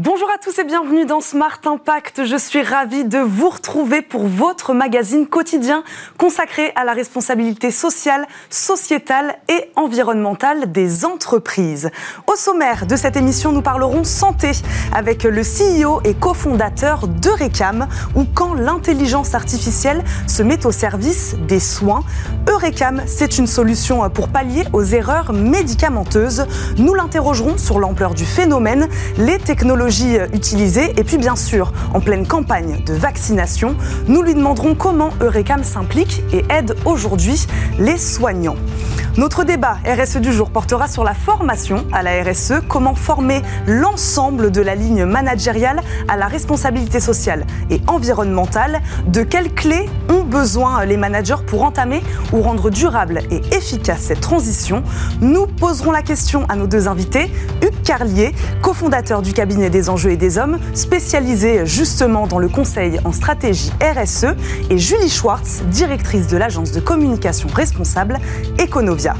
Bonjour à tous et bienvenue dans Smart Impact. Je suis ravie de vous retrouver pour votre magazine quotidien consacré à la responsabilité sociale, sociétale et environnementale des entreprises. Au sommaire de cette émission, nous parlerons santé avec le CEO et cofondateur d'Eurecam ou quand l'intelligence artificielle se met au service des soins. Eurecam, c'est une solution pour pallier aux erreurs médicamenteuses. Nous l'interrogerons sur l'ampleur du phénomène, les technologies utilisées et puis bien sûr, en pleine campagne de vaccination, nous lui demanderons comment Eurecam s'implique et aide aujourd'hui les soignants. Notre débat RSE du jour portera sur la formation à la RSE, comment former l'ensemble de la ligne managériale à la responsabilité sociale et environnementale, de quelles clés ont besoin les managers pour entamer ou rendre durable et efficace cette transition. Nous poserons la question à nos deux invités, Hugues Carlier, cofondateur du cabinet des enjeux et des hommes, spécialisé justement dans le conseil en stratégie RSE, et Julie Schwartz, directrice de l'agence de communication responsable Econovia.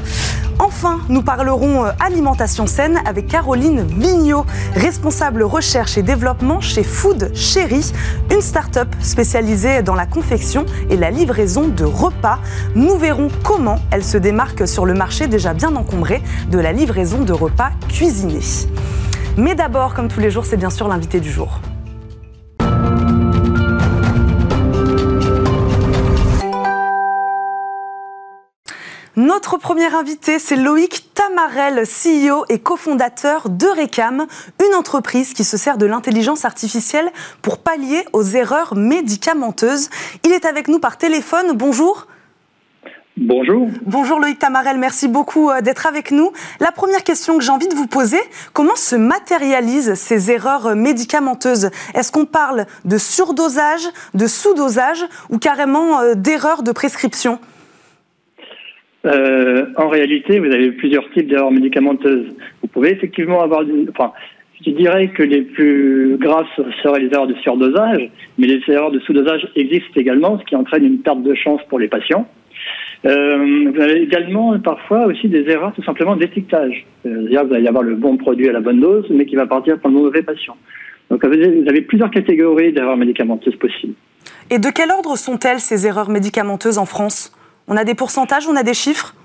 Enfin, nous parlerons euh, alimentation saine avec Caroline Vignot, responsable recherche et développement chez Food Chéri, une start-up spécialisée dans la confection et la livraison de repas. Nous verrons comment elle se démarque sur le marché déjà bien encombré de la livraison de repas cuisinés. Mais d'abord, comme tous les jours, c'est bien sûr l'invité du jour. Notre premier invité, c'est Loïc Tamarel, CEO et cofondateur d'Eurecam, une entreprise qui se sert de l'intelligence artificielle pour pallier aux erreurs médicamenteuses. Il est avec nous par téléphone. Bonjour. Bonjour. Bonjour Loïc Tamarel, merci beaucoup euh, d'être avec nous. La première question que j'ai envie de vous poser, comment se matérialisent ces erreurs médicamenteuses? Est-ce qu'on parle de surdosage, de sous-dosage ou carrément euh, d'erreurs de prescription? Euh, en réalité, vous avez plusieurs types d'erreurs médicamenteuses. Vous pouvez effectivement avoir, enfin, je dirais que les plus graves seraient les erreurs de surdosage, mais les erreurs de sous-dosage existent également, ce qui entraîne une perte de chance pour les patients. Euh, vous avez également parfois aussi des erreurs tout simplement d'étiquetage. C'est-à-dire que vous allez avoir le bon produit à la bonne dose, mais qui va partir pour le mauvais patient. Donc vous avez plusieurs catégories d'erreurs médicamenteuses possibles. Et de quel ordre sont-elles ces erreurs médicamenteuses en France? On a des pourcentages, on a des chiffres?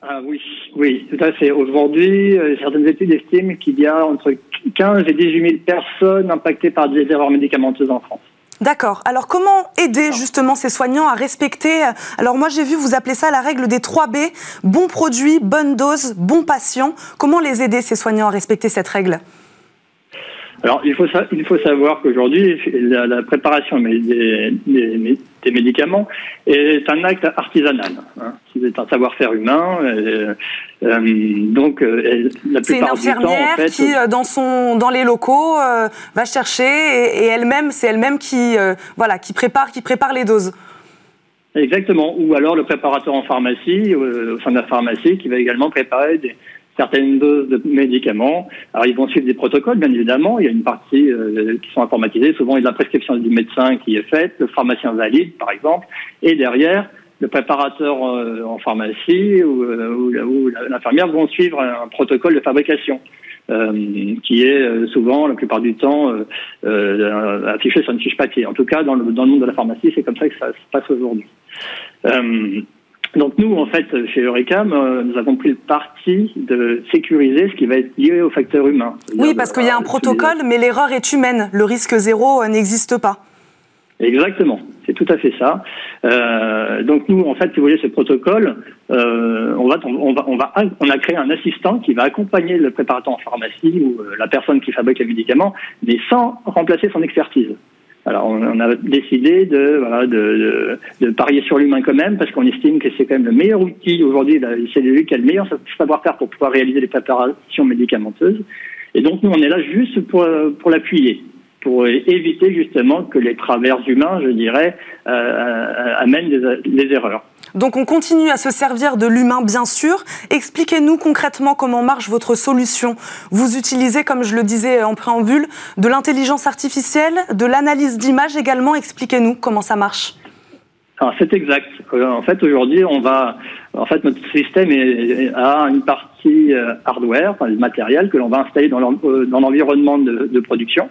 Ah oui, oui, tout à fait. Aujourd'hui, euh, certaines études estiment qu'il y a entre 15 et 18 000 personnes impactées par des erreurs médicamenteuses en France. D'accord. Alors comment aider justement ces soignants à respecter euh, Alors moi j'ai vu vous appeler ça la règle des 3 B bon produit, bonne dose, bon patient. Comment les aider ces soignants à respecter cette règle? Alors, il faut, il faut savoir qu'aujourd'hui, la, préparation des, des, médicaments est un acte artisanal. Hein. C'est un savoir-faire humain. Euh, euh, donc, euh, la C'est une infirmière qui, dans, son, dans les locaux, va chercher et, elle-même, c'est elle-même qui, voilà, qui, prépare, qui prépare les doses. Exactement. Ou alors le préparateur en pharmacie, au sein de la pharmacie, qui va également préparer des, certaines doses de médicaments. Alors ils vont suivre des protocoles, bien évidemment. Il y a une partie euh, qui sont informatisées. Souvent, il y a la prescription du médecin qui est faite, le pharmacien valide, par exemple, et derrière, le préparateur euh, en pharmacie ou, euh, l'infirmière vont suivre un protocole de fabrication. qui est souvent, la plupart du temps, affiché sur une fiche papier. En tout cas, dans le, dans le monde de la pharmacie, c'est comme ça que ça se passe aujourd'hui. Donc nous, en fait, chez Eurecam, euh, nous avons pris le parti de sécuriser ce qui va être lié au facteur humain. Oui, parce qu'il y a un protocole, mais l'erreur est humaine. Le risque zéro euh, n'existe pas. Exactement, c'est tout à fait ça. Euh, donc nous, en fait, si vous voulez, ce protocole, on, va, on, va, on, va, on a créé un assistant qui va accompagner le préparateur en pharmacie ou la personne qui fabrique les médicaments, mais sans remplacer son expertise. Alors on, a décidé de, voilà, de, parier sur l'humain quand même, parce qu'on estime que c'est quand même le meilleur outil aujourd'hui, c'est lui qui a le meilleur savoir-faire pour pouvoir réaliser les préparations médicamenteuses. Et donc nous, on est là juste pour, pour l'appuyer pour éviter justement que les travers humains, je dirais, euh, euh, amènent des, erreurs. Donc on continue à se servir de l'humain, bien sûr. Expliquez-nous concrètement comment marche votre solution. Vous utilisez, comme je le disais en préambule, de l'intelligence artificielle, de l'analyse d'images également. Expliquez-nous comment ça marche. C'est exact. Euh, en fait, aujourd'hui, on va, En fait, notre système a une partie hardware, enfin, matériel que l'on va installer dans l'environnement de, production.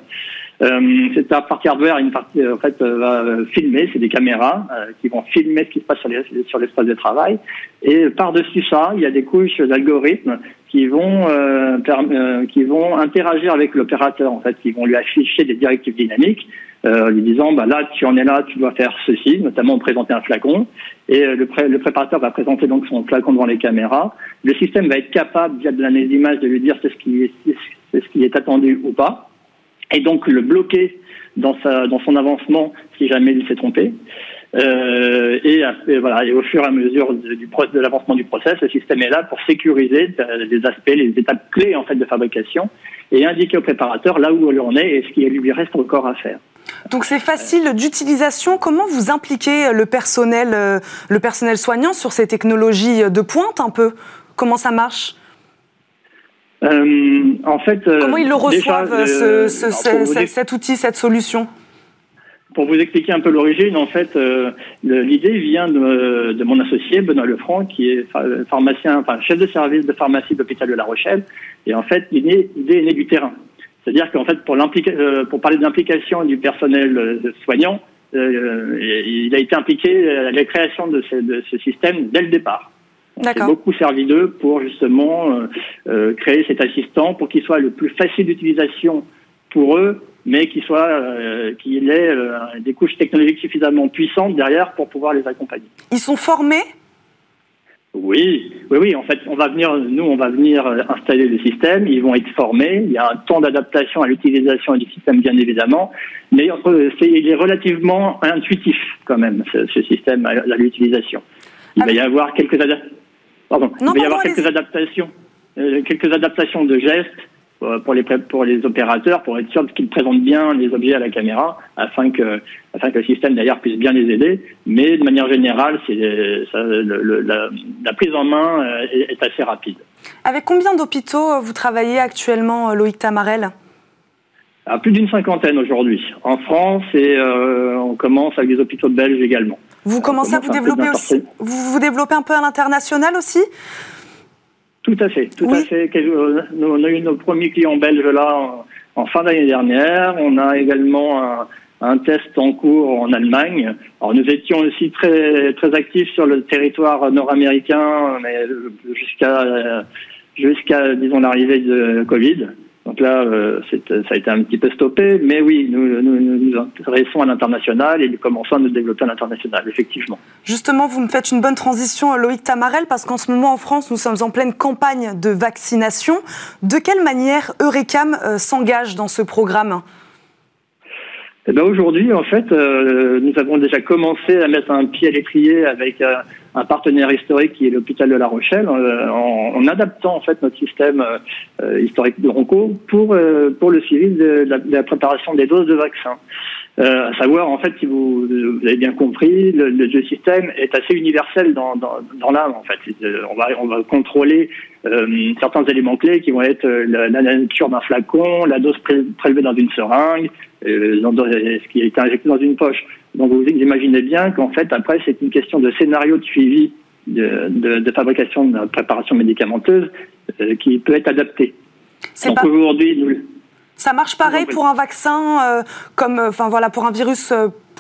Euh, cette partie hardware, une partie en fait va filmer, c'est des caméras qui vont filmer ce qui se passe sur l'espace de travail. Et par-dessus ça, il y a des couches d'algorithmes qui vont euh, euh, qui vont interagir avec l'opérateur en fait, qui vont lui afficher des directives dynamiques, euh, lui disant bah là tu en es là, tu dois faire ceci, notamment présenter un flacon, et le, le préparateur va présenter donc son flacon devant les caméras. Le système va être capable via de l'analyse d'image de lui dire c'est ce qui est c'est ce qui est attendu ou pas, et donc le bloquer dans sa dans son avancement si jamais il s'est trompé. Euh, et, voilà, et au fur et à mesure du, de l'avancement du process, le système est là pour sécuriser euh, les aspects, les étapes clés en fait de fabrication et indiquer au préparateur là où on est et ce qui lui reste encore à faire. Donc c'est facile d'utilisation. Comment vous impliquez le personnel, euh, le personnel soignant sur ces technologies de pointe un peu? Comment ça marche? En fait, comment ils le reçoivent cet outil, cette solution? Pour vous expliquer un peu l'origine, en fait, euh, l'idée vient de, mon associé Benoît Lefranc, qui est pharmacien, enfin chef de service de pharmacie de l'hôpital de La Rochelle. Et en fait, l'idée est née du terrain. C'est-à-dire qu'en fait, pour, euh, pour parler de l'implication du personnel euh, soignant, il a été impliqué à la création de ce, système dès le départ. S'est beaucoup servi d'eux pour justement créer cet assistant pour qu'il soit le plus facile d'utilisation pour eux mais qu'il soit euh, qu'il ait euh, des couches technologiques suffisamment puissantes derrière pour pouvoir les accompagner. Ils sont formés? Oui, oui, oui. En fait, on va venir, nous, on va venir euh, installer le système. Ils vont être formés. Il y a un temps d'adaptation à l'utilisation du système, bien évidemment, mais il est relativement intuitif quand même ce, système à, l'utilisation. Il va y avoir quelques, Pardon. il va y avoir quelques adaptations, quelques adaptations de gestes euh, pour les, pour les opérateurs, pour être sûr qu'ils présentent bien les objets à la caméra, afin que, afin que le système d'ailleurs puisse bien les aider. Mais de manière générale, c'est, la, la, prise en main euh, est, assez rapide. Avec combien d'hôpitaux euh, vous travaillez actuellement, Loïc Tamarel? À plus d'une cinquantaine aujourd'hui en France et on commence avec des hôpitaux belges également. Vous commencez à vous développer aussi Vous vous développez un peu à l'international aussi? Tout à fait, tout à fait. On a eu nos premiers clients belges là en, fin d'année dernière. On a également un, test en cours en Allemagne. Alors nous étions aussi très très actifs sur le territoire nord-américain, jusqu'à jusqu'à disons l'arrivée de Covid. Donc là, euh, ça a été un petit peu stoppé, mais oui, nous nous, nous intéressons à l'international et nous commençons à nous développer à l'international, effectivement. Justement, vous me faites une bonne transition, Loïc Tamarel, parce qu'en ce moment en France, nous sommes en pleine campagne de vaccination. De quelle manière Eurecam euh, s'engage dans ce programme? Eh ben aujourd'hui, en fait, euh, nous avons déjà commencé à mettre un pied à l'étrier avec un partenaire historique qui est l'hôpital de La Rochelle, euh, en, adaptant en fait notre système euh, historique de Ronco pour euh, pour le suivi de, la, préparation des doses de vaccins. À savoir, en fait, si vous, vous avez bien compris, le, le, système est assez universel dans, dans, dans l'âme. En fait, on va on va contrôler certains éléments clés qui vont être la, nature d'un flacon, la dose prélevée dans une seringue, ce qui a été injecté dans une poche. Donc vous imaginez bien qu'en fait, après, c'est une question de scénario de suivi de, de, fabrication de préparation médicamenteuse euh, qui peut être adapté. Donc aujourd'hui, Ça marche pareil pour un vaccin, euh, comme, euh, enfin voilà, pour un virus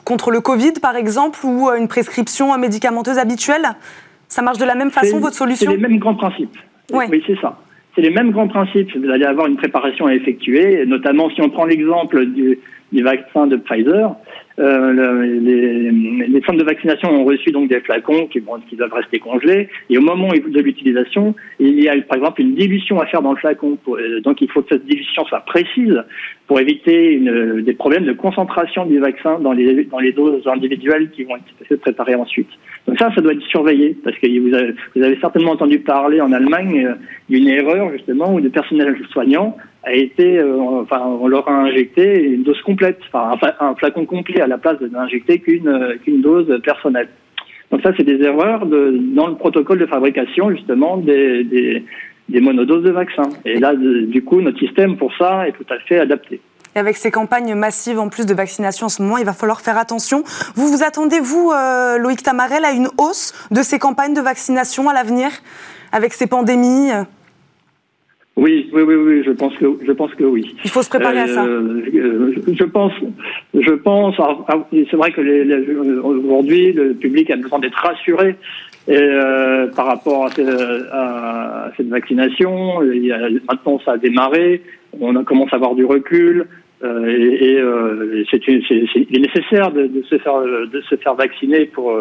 contre le Covid, par exemple, ou une prescription médicamenteuse habituelle? Ça marche de la même façon, votre solution? C'est les mêmes grands principes. Oui, c'est ça. C'est les mêmes grands principes. Vous allez avoir une préparation à effectuer, notamment si on prend l'exemple du, du vaccin de Pfizer. Euh, les, les, centres de vaccination ont reçu donc des flacons qui, bon, qui doivent rester congelés. Et au moment de l'utilisation, il y a par exemple une dilution à faire dans le flacon. Euh, donc il faut que cette dilution soit précise pour éviter une, des problèmes de concentration du vaccin dans les, dans les doses individuelles qui vont être préparées ensuite. Donc ça, ça doit être surveillé parce que vous avez, vous avez certainement entendu parler en Allemagne euh, d'une erreur justement où des personnels soignants a été, euh, enfin, on leur a injecté une dose complète, enfin, un, flacon complet à la place d'injecter qu'une euh, qu'une dose personnelle. Donc ça, c'est des erreurs de, dans le protocole de fabrication justement des, des, des monodoses de vaccins. Et là, du coup, notre système pour ça est tout à fait adapté. Et avec ces campagnes massives en plus de vaccination en ce moment, il va falloir faire attention. Vous vous attendez, vous, euh, Loïc Tamarel, à une hausse de ces campagnes de vaccination à l'avenir avec ces pandémies oui, oui, oui, oui, je pense que je pense que oui. Il faut se préparer à ça. Euh, je pense, je pense. C'est vrai que aujourd'hui, le public a besoin d'être rassuré et, euh, par rapport à, cette vaccination. Il maintenant, ça a démarré. On commence à avoir du recul. Euh, et, c'est, il est nécessaire de, de, se faire de se faire vacciner pour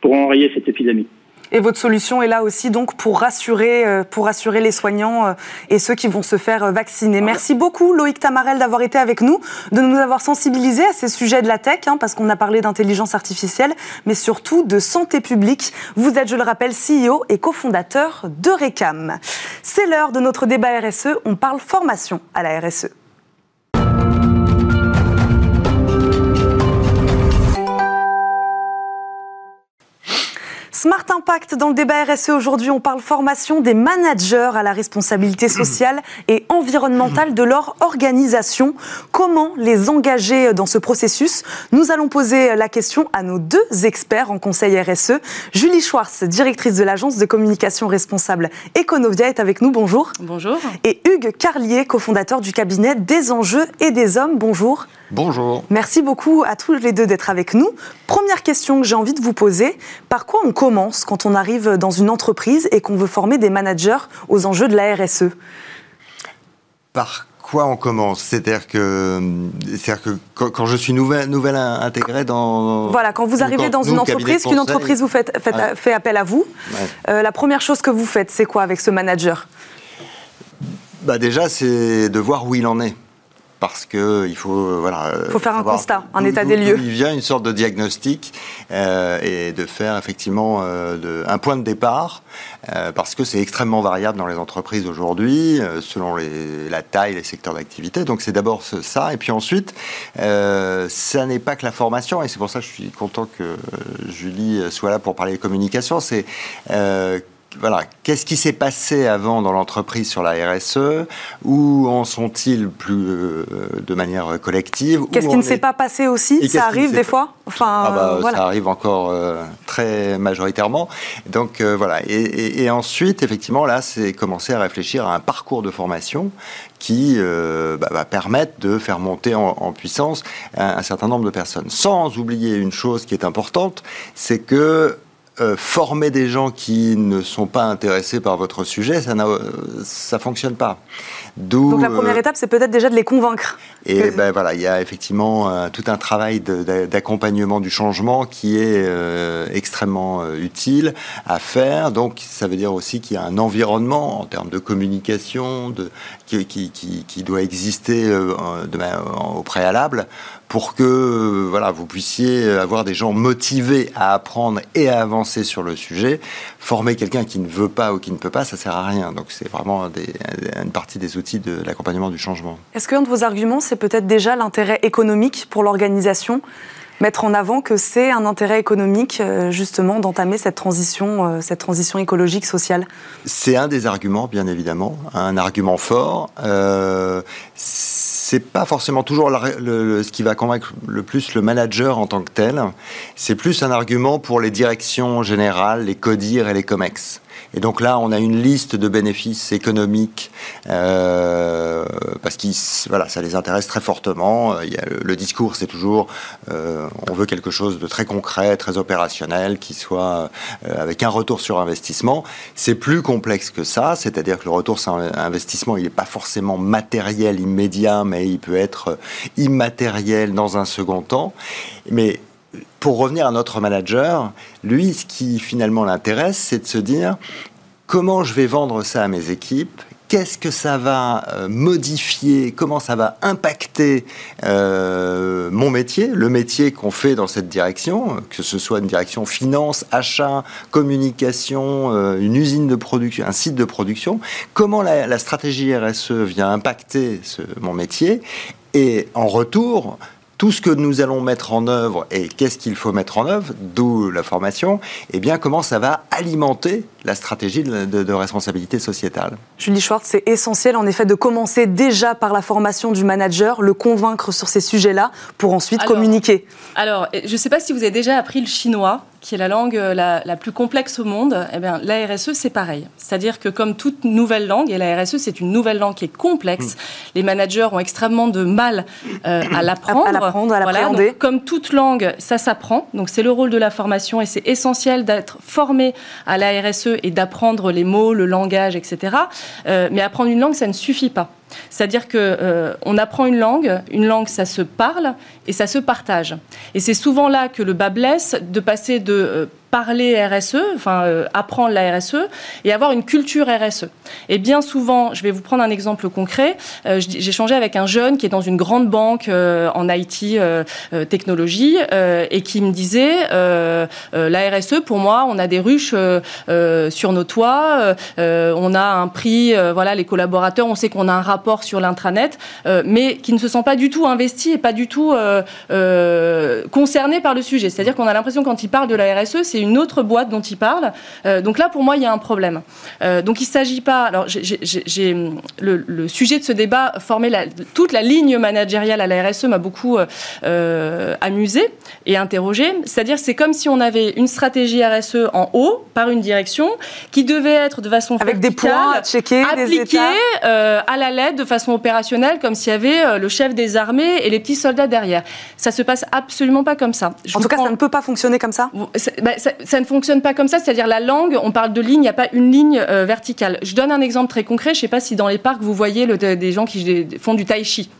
pour enrayer cette épidémie. Et votre solution est là aussi donc pour rassurer, euh, pour rassurer les soignants euh, et ceux qui vont se faire euh, vacciner. Merci beaucoup Loïc Tamarel d'avoir été avec nous, de nous avoir sensibilisés à ces sujets de la tech, hein, parce qu'on a parlé d'intelligence artificielle, mais surtout de santé publique. Vous êtes, je le rappelle, CEO et cofondateur de RECAM. C'est l'heure de notre débat RSE. On parle formation à la RSE. Smart Impact dans le débat RSE aujourd'hui, on parle formation des managers à la responsabilité sociale et environnementale de leur organisation. Comment les engager dans ce processus? Nous allons poser la question à nos deux experts en conseil RSE. Julie Schwartz, directrice de l'agence de communication responsable Econovia est avec nous. Bonjour. Bonjour. Et Hugues Carlier, cofondateur du cabinet des enjeux et des hommes. Bonjour. Bonjour. Merci beaucoup à tous les deux d'être avec nous. Première question que j'ai envie de vous poser, par quoi on commence quand on arrive dans une entreprise et qu'on veut former des managers aux enjeux de la RSE Par quoi on commence? C'est-à-dire que, que quand, je suis nouvelle, nouvelle intégrée dans... Voilà, quand vous arrivez dans une entreprise, qu'une entreprise vous fait, fait, appel à vous, euh, la première chose que vous faites, c'est quoi avec ce manager? Bah Déjà, c'est de voir où il en est parce que il faut euh, voilà. faut faire un constat, un état des lieux. Il vient une sorte de diagnostic euh, et de faire effectivement euh, de, un point de départ parce que c'est extrêmement variable dans les entreprises aujourd'hui selon les, la taille, les secteurs d'activité. Donc c'est d'abord ça et puis ensuite ça n'est pas que la formation et c'est pour ça que je suis content que Julie soit là pour parler de communication. C'est voilà, qu'est-ce qui s'est passé avant dans l'entreprise sur la RSE Où en sont-ils plus euh, de manière collective? Qu'est-ce qui ne s'est pas passé aussi? Ça arrive des fois? Enfin, ah bah, voilà. Ça arrive encore euh, très majoritairement. Donc euh, voilà. Et, ensuite, effectivement, là, c'est commencer à réfléchir à un parcours de formation qui bah, va permettre de faire monter en, puissance un, un, certain nombre de personnes. Sans oublier une chose qui est importante, c'est que euh, former des gens qui ne sont pas intéressés par votre sujet, ça ne ça fonctionne pas. Donc la première euh, étape, c'est peut-être déjà de les convaincre. Et ben voilà, il y a effectivement euh, tout un travail d'accompagnement du changement qui est extrêmement utile à faire. Donc ça veut dire aussi qu'il y a un environnement en termes de communication, de, qui, qui, qui, qui doit exister de, au préalable pour que voilà, vous puissiez avoir des gens motivés à apprendre et à avancer sur le sujet. Former quelqu'un qui ne veut pas ou qui ne peut pas, ça sert à rien. Donc c'est vraiment une partie des outils de l'accompagnement du changement. Est-ce qu'un de vos arguments, c'est peut-être déjà l'intérêt économique pour l'organisation? Mettre en avant que c'est un intérêt économique euh, justement d'entamer cette transition, euh, cette transition écologique sociale C'est un des arguments, bien évidemment, un argument fort. Euh, c'est pas forcément toujours ce qui va convaincre le plus le manager en tant que tel. C'est plus un argument pour les directions générales, les CODIR et les COMEX. Et donc là, on a une liste de bénéfices économiques euh, parce que voilà, ça les intéresse très fortement. Il y le, discours, c'est toujours euh, on veut quelque chose de très concret, très opérationnel, qui soit euh, avec un retour sur investissement. C'est plus complexe que ça, c'est-à-dire que le retour sur investissement, il n'est pas forcément matériel immédiat, mais il peut être immatériel dans un second temps. Mais pour revenir à notre manager, lui, ce qui finalement l'intéresse, c'est de se dire comment je vais vendre ça à mes équipes? Qu'est-ce que ça va euh, modifier? Comment ça va impacter euh, mon métier, le métier qu'on fait dans cette direction, que ce soit une direction finance, achat, communication, euh, une usine de production, un site de production? Comment la, stratégie RSE vient impacter mon métier? Et en retour, tout ce que nous allons mettre en œuvre et qu'est-ce qu'il faut mettre en œuvre, d'où la formation, et eh bien comment ça va alimenter la stratégie de, responsabilité sociétale. Julie Schwartz, c'est essentiel en effet de commencer déjà par la formation du manager, le convaincre sur ces sujets-là pour ensuite communiquer. Alors, je ne sais pas si vous avez déjà appris le chinois qui est la langue euh, la, plus complexe au monde, eh bien, la RSE, c'est pareil. C'est-à-dire que comme toute nouvelle langue, et la RSE, c'est une nouvelle langue qui est complexe, mm. les managers ont extrêmement de mal euh, à l'apprendre. À, l'apprendre, à l'appréhender. comme toute langue, ça s'apprend. Donc, c'est le rôle de la formation et c'est essentiel d'être formé à la RSE et d'apprendre les mots, le langage, etc. Euh, mais apprendre une langue, ça ne suffit pas. C'est-à-dire que euh, on apprend une langue, une langue ça se parle et ça se partage. Et c'est souvent là que le bas blesse de passer de euh, parler RSE, enfin euh, apprendre la RSE et avoir une culture RSE. Et bien souvent, je vais vous prendre un exemple concret. Euh, j'ai changé avec un jeune qui est dans une grande banque euh, en IT technologie et qui me disait la RSE pour moi, on a des ruches sur nos toits, on a un prix, voilà les collaborateurs, on sait qu'on a un rapport sur l'intranet, mais qui ne se sent pas du tout investi et pas du tout concerné par le sujet. C'est-à-dire qu'on a l'impression quand il parle de la RSE, c'est une autre boîte dont il parle. Euh, donc là, pour moi, il y a un problème. Euh, donc il ne s'agit pas. Alors, j'ai le, sujet de ce débat, former la, toute la ligne managériale à la RSE m'a beaucoup euh, amusé et interrogé. C'est-à-dire, c'est comme si on avait une stratégie RSE en haut par une direction qui devait être de façon avec des points à checker, appliquée à la lettre de façon opérationnelle, comme s'il y avait le chef des armées et les petits soldats derrière. Ça se passe absolument pas comme ça. en tout cas, ça ne peut pas fonctionner comme ça? Bah, ça, ça ne fonctionne pas comme ça, c'est-à-dire la langue, on parle de ligne, il n'y a pas une ligne euh, verticale. Je donne un exemple très concret, je ne sais pas si dans les parcs vous voyez des gens qui font du tai chi.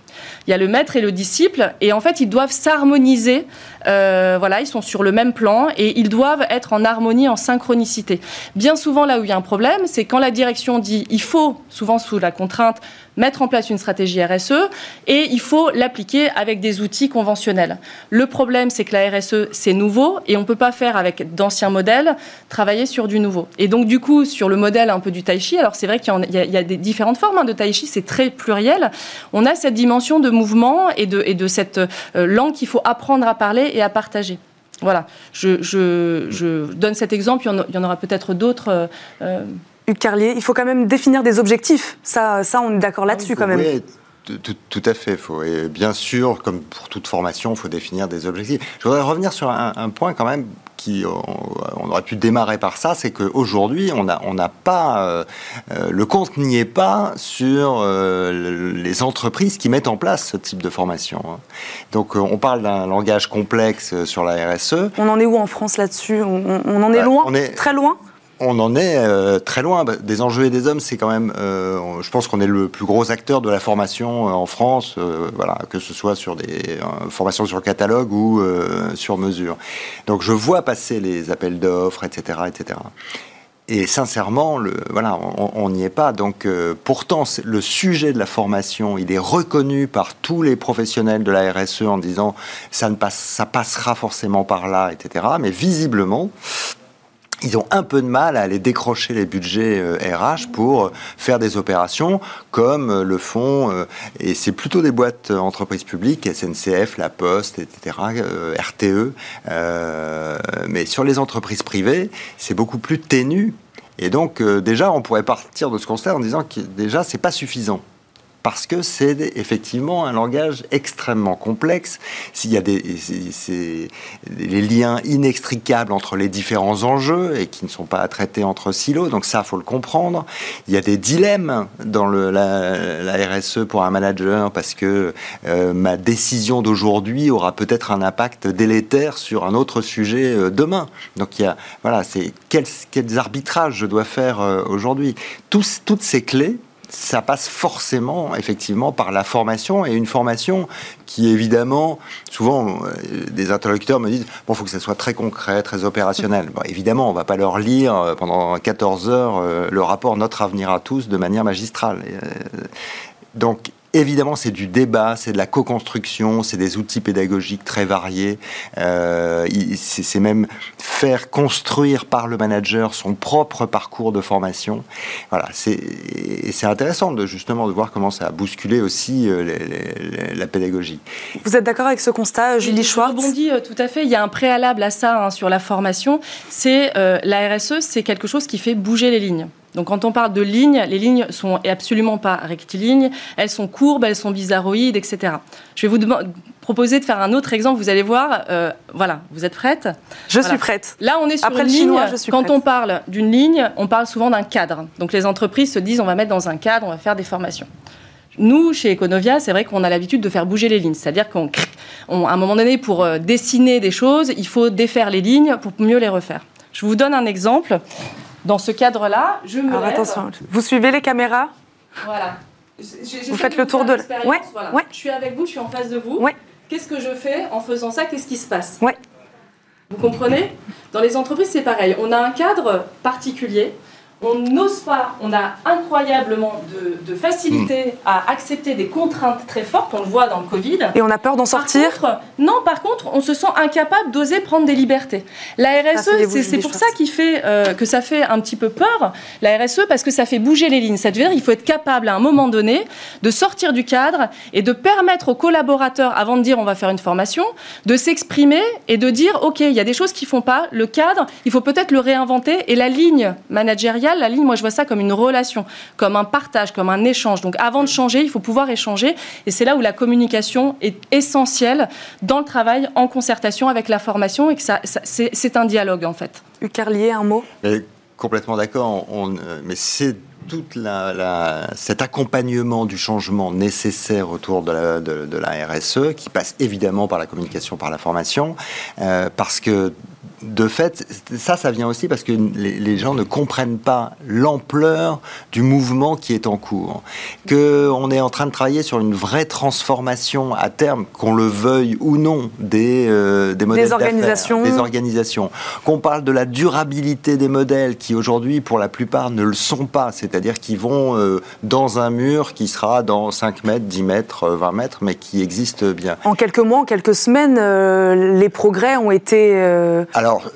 Il y a le maître et le disciple, et en fait, ils doivent s'harmoniser. Euh, voilà, ils sont sur le même plan et ils doivent être en harmonie, en synchronicité. Bien souvent, là où il y a un problème, c'est quand la direction dit il faut, souvent sous la contrainte, mettre en place une stratégie RSE et il faut l'appliquer avec des outils conventionnels. Le problème, c'est que la RSE, c'est nouveau et on ne peut pas faire avec d'anciens modèles, travailler sur du nouveau. Et donc, du coup, sur le modèle un peu du tai chi, alors c'est vrai qu'il y, a des différentes formes hein, de tai chi, c'est très pluriel. On a cette dimension de mouvement et de, et de cette euh, langue qu'il faut apprendre à parler et à partager. Voilà, je, donne cet exemple, il y en, aura peut-être d'autres. Euh, euh, Hugues Carlier, il faut quand même définir des objectifs. Ça, ça on est d'accord là-dessus quand même. Oui, tout, à fait. Faut, et bien sûr, comme pour toute formation, il faut définir des objectifs. Je voudrais revenir sur un, point quand même qui, on, aurait pu démarrer par ça, c'est qu'aujourd'hui, on n'a on pas, euh, euh, le compte n'y est pas sur euh, les entreprises qui mettent en place ce type de formation. Hein. Donc, on parle d'un langage complexe sur la RSE. On en est où en France là-dessus? On, en est bah, loin, on est, très loin? On en est euh, très loin. Bah, des enjeux et des hommes, c'est quand même. Euh, je pense qu'on est le plus gros acteur de la formation euh, en France, que ce soit sur des formations sur catalogue ou sur mesure. Donc je vois passer les appels d'offres, etc., etc. Et sincèrement, voilà, on n'y est pas. Donc, pourtant, le sujet de la formation, il est reconnu par tous les professionnels de la RSE en disant ça ne passe, ça passera forcément par là, etc. Mais visiblement, ils ont un peu de mal à aller décrocher les budgets RH euh, pour faire des opérations comme euh, le font, euh, et c'est plutôt des boîtes entreprises publiques, SNCF, La Poste, etc., RTE. mais sur les entreprises privées, c'est beaucoup plus ténu. Et donc, déjà, on pourrait partir de ce constat en disant que déjà, c'est pas suffisant parce que c'est effectivement un langage extrêmement complexe. S'il y a des, les liens inextricables entre les différents enjeux et qui ne sont pas à traiter entre silos, donc ça, faut le comprendre. Il y a des dilemmes dans la, RSE pour un manager parce que euh, ma décision d'aujourd'hui aura peut-être un impact délétère sur un autre sujet euh, demain. Donc il y a, voilà, c'est quels, arbitrages je dois faire euh, aujourd'hui. toutes ces clés ça passe forcément, effectivement, par la formation et une formation qui, évidemment, souvent, euh, des interlocuteurs me disent bon, il faut que ça soit très concret, très opérationnel. évidemment, on ne va pas leur lire euh, pendant 14 heures euh, le rapport Notre avenir à tous de manière magistrale. Donc, évidemment, c'est du débat, c'est de la co-construction, c'est des outils pédagogiques très variés. Euh, c'est même faire construire par le manager son propre parcours de formation. Voilà, c'est intéressant de justement de voir comment ça a bousculé aussi euh, la pédagogie. Vous êtes d'accord avec ce constat, Julie Schwartz? Je rebondis euh, tout à fait. Il y a un préalable à ça hein, sur la formation. C'est la RSE, c'est quelque chose qui fait bouger les lignes. Donc quand on parle de lignes, les lignes sont absolument pas rectilignes, elles sont courbes, elles sont bizarroïdes, etc. Je vais vous proposer de faire un autre exemple. Vous allez voir. Euh, voilà, vous êtes prête? Je suis prête. Là, on est sur Après une ligne. je suis quand on parle d'une ligne, on parle souvent d'un cadre. Donc les entreprises se disent on va mettre dans un cadre, on va faire des formations. Nous, chez Econovia, c'est vrai qu'on a l'habitude de faire bouger les lignes. C'est-à-dire qu'à un moment donné, pour euh, dessiner des choses, il faut défaire les lignes pour mieux les refaire. Je vous donne un exemple. Dans ce cadre-là, je me Alors, attention, vous suivez les caméras Voilà. vous faites le tour de... Ouais, voilà. ouais. Je suis avec vous, je suis en face de vous. Ouais. Qu'est-ce que je fais en faisant ça? Qu'est-ce qui se passe? Ouais. Vous comprenez? Dans les entreprises, c'est pareil. On a un cadre particulier on n'ose pas, on a incroyablement de, facilité hmm. à accepter des contraintes très fortes, on le voit dans le Covid. Et on a peur d'en sortir? Non, par contre, on se sent incapable d'oser prendre des libertés. La RSE, c'est pour ça qui fait, euh, que ça fait un petit peu peur, la RSE, parce que ça fait bouger les lignes. Ça veut dire qu'il faut être capable à un moment donné de sortir du cadre et de permettre aux collaborateurs, avant de dire on va faire une formation, de s'exprimer et de dire ok, il y a des choses qui font pas, le cadre, il faut peut-être le réinventer et la ligne managériale la ligne, moi je vois ça comme une relation, comme un partage, comme un échange. Donc avant de changer, il faut pouvoir échanger. Et c'est là où la communication est essentielle dans le travail, en concertation avec la formation, et que ça, c'est un dialogue en fait. Ucarlier, un mot? Complètement d'accord, mais c'est tout la, cet accompagnement du changement nécessaire autour de la, de, la, RSE, qui passe évidemment par la communication, par la formation, euh, parce que de fait, ça, ça vient aussi parce que les, gens ne comprennent pas l'ampleur du mouvement qui est en cours. Qu'on est en train de travailler sur une vraie transformation à terme, qu'on le veuille ou non, des, euh, des modèles des organisations. des organisations. Qu'on parle de la durabilité des modèles qui aujourd'hui, pour la plupart, ne le sont pas. C'est-à-dire qu'ils vont euh, dans un mur qui sera dans 5 mètres, 10 mètres, 20 euh, mètres, mais qui existe bien. En quelques mois, en quelques semaines, les progrès ont été... Alors, alors,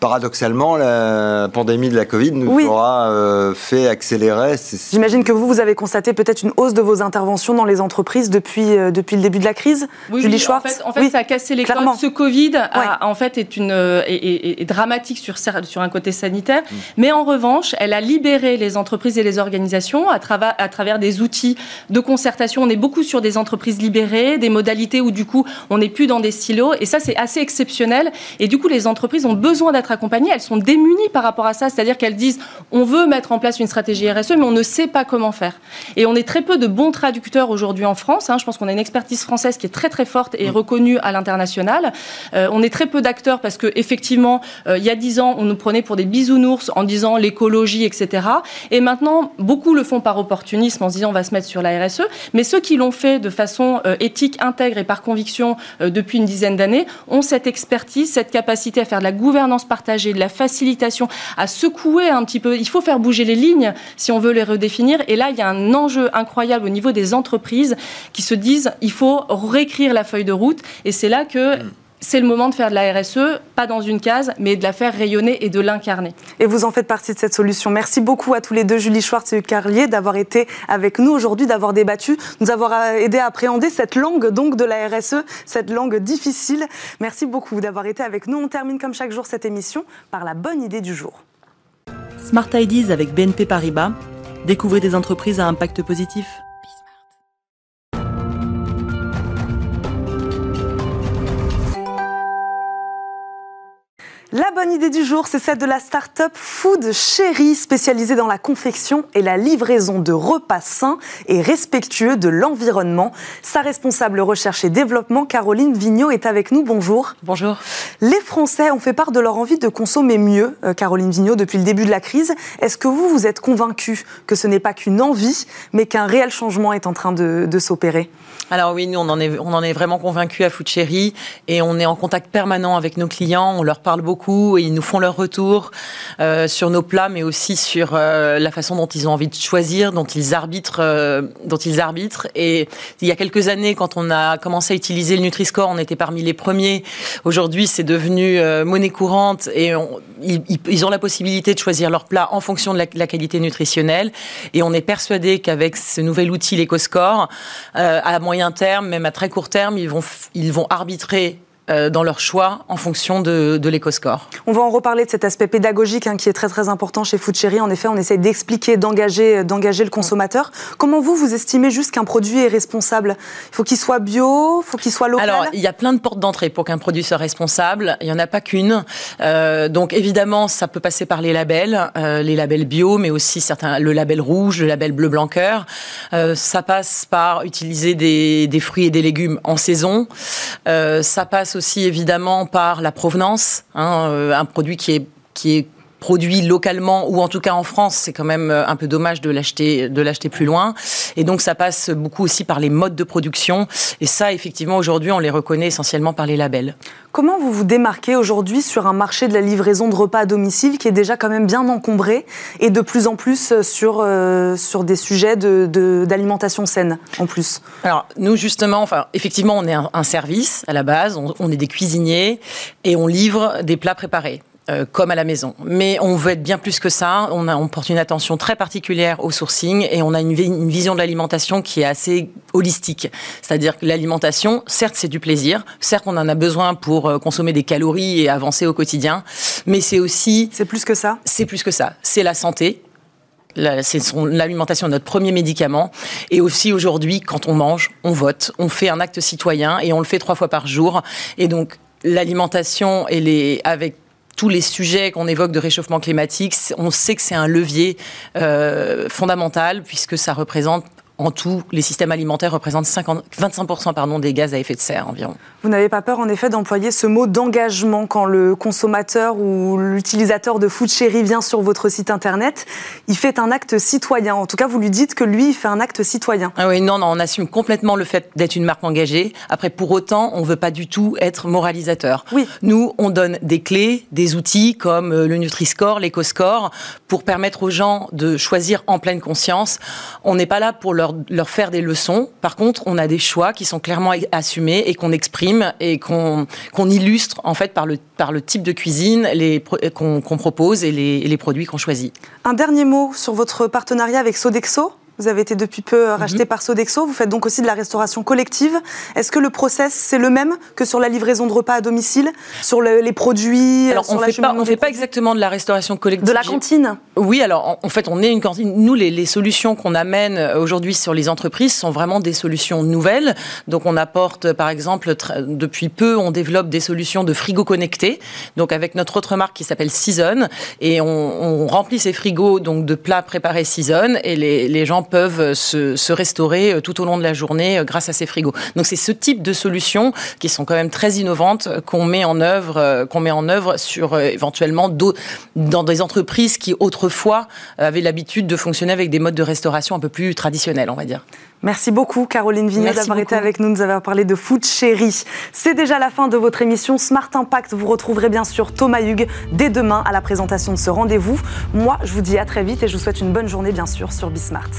paradoxalement, la pandémie de la Covid nous aura euh, fait accélérer. J'imagine que vous, vous avez constaté peut-être une hausse de vos interventions dans les entreprises depuis, euh, depuis le début de la crise. Oui, Julie Schwartz. En fait, ça a cassé les codes. Ce Covid, en fait, est, une, euh, est, dramatique sur, sur un côté sanitaire. Mm. Mais en revanche, elle a libéré les entreprises et les organisations à, travers, à travers des outils de concertation. On est beaucoup sur des entreprises libérées, des modalités où, du coup, on n'est plus dans des silos. Et ça, c'est assez exceptionnel. Et du coup, les entreprises ont besoin d'être accompagnées. Elles sont démunies par rapport à ça. C'est-à-dire qu'elles disent on veut mettre en place une stratégie RSE, mais on ne sait pas comment faire. Et on est très peu de bons traducteurs aujourd'hui en France. Hein. Je pense qu'on a une expertise française qui est très très forte et mm. reconnue à l'international. Euh, on est très peu d'acteurs parce que effectivement, euh, il y a dix ans, on nous prenait pour des bisounours en disant l'écologie, etc. Et maintenant, beaucoup le font par opportunisme en se disant on va se mettre sur la RSE. Mais ceux qui l'ont fait de façon euh, éthique, intègre et par conviction depuis une dizaine d'années ont cette expertise, cette capacité à faire de la gouvernance partagée, de la facilitation, à secouer un petit peu. Il faut faire bouger les lignes si on veut les redéfinir. Et là, il y a un enjeu incroyable au niveau des entreprises qui se disent il faut réécrire la feuille de route. Et c'est là que mm c'est le moment de faire de la RSE, pas dans une case, mais de la faire rayonner et de l'incarner. Et vous en faites partie de cette solution. Merci beaucoup à tous les deux, Julie Schwartz et Hugues Carlier, d'avoir été avec nous aujourd'hui, d'avoir débattu, nous avoir aidé à appréhender cette langue donc de la RSE, cette langue difficile. Merci beaucoup d'avoir été avec nous. On termine comme chaque jour cette émission par la bonne idée du jour. Smart Ideas avec BNP Paribas. Découvrez des entreprises à impact positif. La bonne idée du jour, c'est celle de la start-up Food Chérie, spécialisée dans la confection et la livraison de repas sains et respectueux de l'environnement. Sa responsable recherche et développement, Caroline Vigneault, est avec nous. Bonjour. Bonjour. Les Français ont fait part de leur envie de consommer mieux, euh, Caroline Vigneault, depuis le début de la crise. Est-ce que vous, vous êtes convaincue que ce n'est pas qu'une envie, mais qu'un réel changement est en train de, s'opérer? Alors oui, nous on en est, on en est vraiment convaincus à Food Chérie et on est en contact permanent avec nos clients, on leur parle beaucoup et ils nous font leur retour sur nos plats, mais aussi sur la façon dont ils ont envie de choisir, dont ils arbitrent, dont ils arbitrent. Et il y a quelques années, quand on a commencé à utiliser le Nutri-Score, on était parmi les premiers. Aujourd'hui, c'est devenu monnaie courante et ils, ont la possibilité de choisir leur plat en fonction de la, qualité nutritionnelle. Et on est persuadé qu'avec ce nouvel outil, l'EcoScore, euh, à moyen terme, même à très court terme, ils vont, ils vont arbitrer euh, dans leur choix en fonction de, de l'éco-score. On va en reparler de cet aspect pédagogique hein, qui est très très important chez Food En effet, on essaye d'expliquer, d'engager, d'engager le consommateur. Comment vous, vous estimez juste qu'un produit est responsable? Il faut qu'il soit bio, il faut qu'il soit local? Alors, il y a plein de portes d'entrée pour qu'un produit soit responsable. Il n'y en a pas qu'une. Euh, donc, évidemment, ça peut passer par les labels, euh, les labels bio, mais aussi certains, le label rouge, le label bleu blanc cœur. Euh, ça passe par utiliser des, des, fruits et des légumes en saison. Euh, ça passe aussi évidemment par la provenance. Hein, euh, un produit qui est, qui est produit localement ou en tout cas en France, c'est quand même euh, un peu dommage de l'acheter de l'acheter plus loin. Et donc ça passe beaucoup aussi par les modes de production. Et ça, effectivement, aujourd'hui, on les reconnaît essentiellement par les labels. Comment vous vous démarquez aujourd'hui sur un marché de la livraison de repas à domicile qui est déjà quand même bien encombré et de plus en plus euh, sur, euh, sur des sujets d'alimentation de, saine en plus? Alors nous justement, enfin effectivement, on est un, service à la base, on est des cuisiniers et on livre des plats préparés. Euh, comme à la maison. Mais on veut être bien plus que ça. On, a, on porte une attention très particulière au sourcing et on a une, une vision de l'alimentation qui est assez holistique. C'est-à-dire que l'alimentation, certes, c'est du plaisir. Certes, on en a besoin pour euh, consommer des calories et avancer au quotidien. Mais c'est aussi... C'est plus que ça? C'est plus que ça. C'est la santé. C'est l'alimentation, notre premier médicament. Et aussi aujourd'hui, quand on mange, on vote, on fait un acte citoyen et on le fait trois fois par jour. Et donc, l'alimentation, elle est avec tous les sujets qu'on évoque de réchauffement climatique, on sait que c'est un levier euh, fondamental puisque ça représente en tout, les systèmes alimentaires représentent 50, 25% pardon, des gaz à effet de serre environ. Vous n'avez pas peur, en effet, d'employer ce mot d'engagement quand le consommateur ou l'utilisateur de Food Cherry vient sur votre site internet? Il fait un acte citoyen. En tout cas, vous lui dites que lui, il fait un acte citoyen. Ah oui, non, non, on assume complètement le fait d'être une marque engagée. Après, pour autant, on ne veut pas du tout être moralisateur. Oui. Nous, on donne des clés, des outils comme euh, le Nutri-Score, l'Eco-Score, pour permettre aux gens de choisir en pleine conscience. On n'est pas là pour leur leur, faire des leçons. Par contre, on a des choix qui sont clairement assumés et qu'on exprime et qu'on illustre en fait par le, par le type de cuisine qu'on propose et les, et les produits qu'on choisit. Un dernier mot sur votre partenariat avec Sodexo? Vous avez été depuis peu euh, racheté mhm. par Sodexo. Vous faites donc aussi de la restauration collective. Est-ce que le process, c'est le même que sur la livraison de repas à domicile sur les produits Alors, on ne fait, pas, fait pas exactement de la restauration collective. De la cantine Oui, alors en, fait, on est une cantine. Nous, les, les solutions qu'on amène euh, aujourd'hui sur les entreprises sont vraiment des solutions nouvelles. Donc, on apporte, par exemple, depuis peu, on développe des solutions de frigo connectés. Donc, avec notre autre marque qui s'appelle Season. Et on, on, remplit ces frigos donc, de plats préparés Season. Et les, les gens peuvent se, restaurer euh, tout au long de la journée euh, grâce à ces frigos. Donc c'est ce type de solutions qui sont quand même très innovantes euh, qu'on met en œuvre, qu'on met en œuvre sur éventuellement dans des entreprises qui autrefois avaient l'habitude de fonctionner avec des modes de restauration un peu plus traditionnels, on va dire. Merci beaucoup Caroline Vignet d'avoir été avec nous, nous avoir parlé de Food Chéri. C'est déjà la fin de votre émission Smart Impact. Vous retrouverez bien sûr Thomas Hugues dès demain à la présentation de ce rendez-vous. Moi, je vous dis à très vite et je vous souhaite une bonne journée bien sûr sur Bismart.